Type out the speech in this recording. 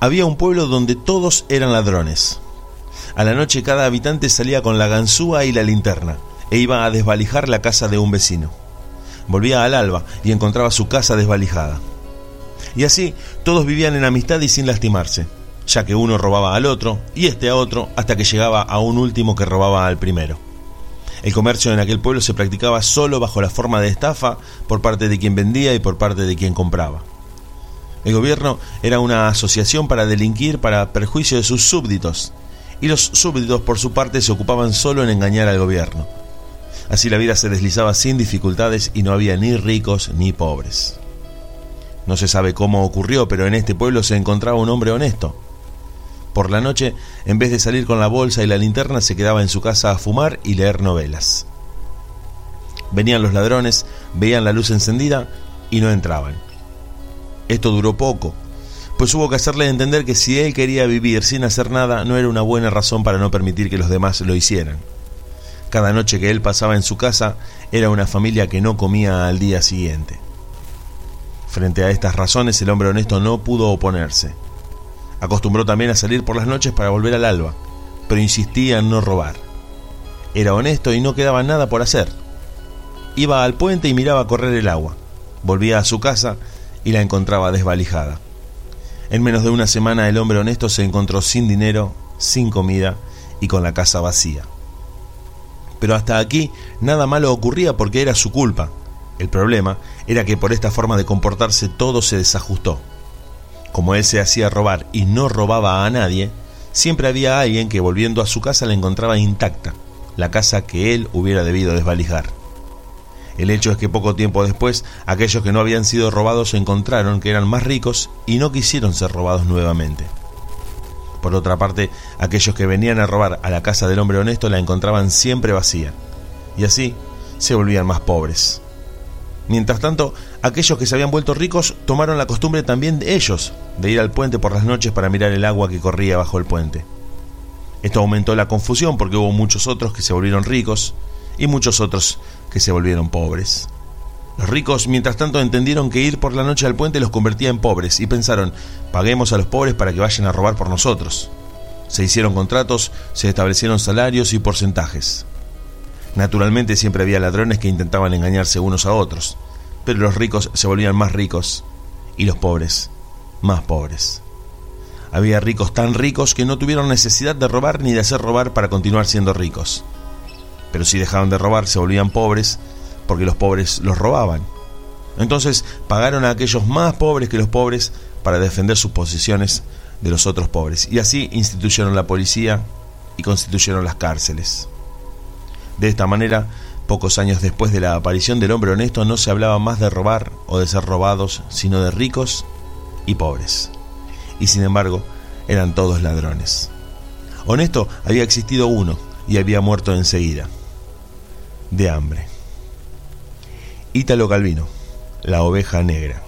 había un pueblo donde todos eran ladrones. A la noche cada habitante salía con la ganzúa y la linterna e iba a desvalijar la casa de un vecino. Volvía al alba y encontraba su casa desvalijada. Y así todos vivían en amistad y sin lastimarse, ya que uno robaba al otro y este a otro hasta que llegaba a un último que robaba al primero. El comercio en aquel pueblo se practicaba solo bajo la forma de estafa por parte de quien vendía y por parte de quien compraba. El gobierno era una asociación para delinquir para perjuicio de sus súbditos, y los súbditos por su parte se ocupaban solo en engañar al gobierno. Así la vida se deslizaba sin dificultades y no había ni ricos ni pobres. No se sabe cómo ocurrió, pero en este pueblo se encontraba un hombre honesto. Por la noche, en vez de salir con la bolsa y la linterna, se quedaba en su casa a fumar y leer novelas. Venían los ladrones, veían la luz encendida y no entraban. Esto duró poco, pues hubo que hacerle entender que si él quería vivir sin hacer nada no era una buena razón para no permitir que los demás lo hicieran. Cada noche que él pasaba en su casa era una familia que no comía al día siguiente. Frente a estas razones el hombre honesto no pudo oponerse. Acostumbró también a salir por las noches para volver al alba, pero insistía en no robar. Era honesto y no quedaba nada por hacer. Iba al puente y miraba correr el agua. Volvía a su casa y la encontraba desvalijada. En menos de una semana el hombre honesto se encontró sin dinero, sin comida y con la casa vacía. Pero hasta aquí nada malo ocurría porque era su culpa. El problema era que por esta forma de comportarse todo se desajustó. Como él se hacía robar y no robaba a nadie, siempre había alguien que volviendo a su casa la encontraba intacta, la casa que él hubiera debido desvalijar. El hecho es que poco tiempo después, aquellos que no habían sido robados encontraron que eran más ricos y no quisieron ser robados nuevamente. Por otra parte, aquellos que venían a robar a la casa del hombre honesto la encontraban siempre vacía, y así se volvían más pobres. Mientras tanto, aquellos que se habían vuelto ricos tomaron la costumbre también de ellos de ir al puente por las noches para mirar el agua que corría bajo el puente. Esto aumentó la confusión porque hubo muchos otros que se volvieron ricos y muchos otros que se volvieron pobres. Los ricos, mientras tanto, entendieron que ir por la noche al puente los convertía en pobres y pensaron, paguemos a los pobres para que vayan a robar por nosotros. Se hicieron contratos, se establecieron salarios y porcentajes. Naturalmente siempre había ladrones que intentaban engañarse unos a otros, pero los ricos se volvían más ricos y los pobres más pobres. Había ricos tan ricos que no tuvieron necesidad de robar ni de hacer robar para continuar siendo ricos pero si dejaban de robar se volvían pobres porque los pobres los robaban. Entonces pagaron a aquellos más pobres que los pobres para defender sus posiciones de los otros pobres. Y así instituyeron la policía y constituyeron las cárceles. De esta manera, pocos años después de la aparición del hombre honesto, no se hablaba más de robar o de ser robados, sino de ricos y pobres. Y sin embargo, eran todos ladrones. Honesto había existido uno y había muerto enseguida de hambre. Ítalo Calvino, la oveja negra.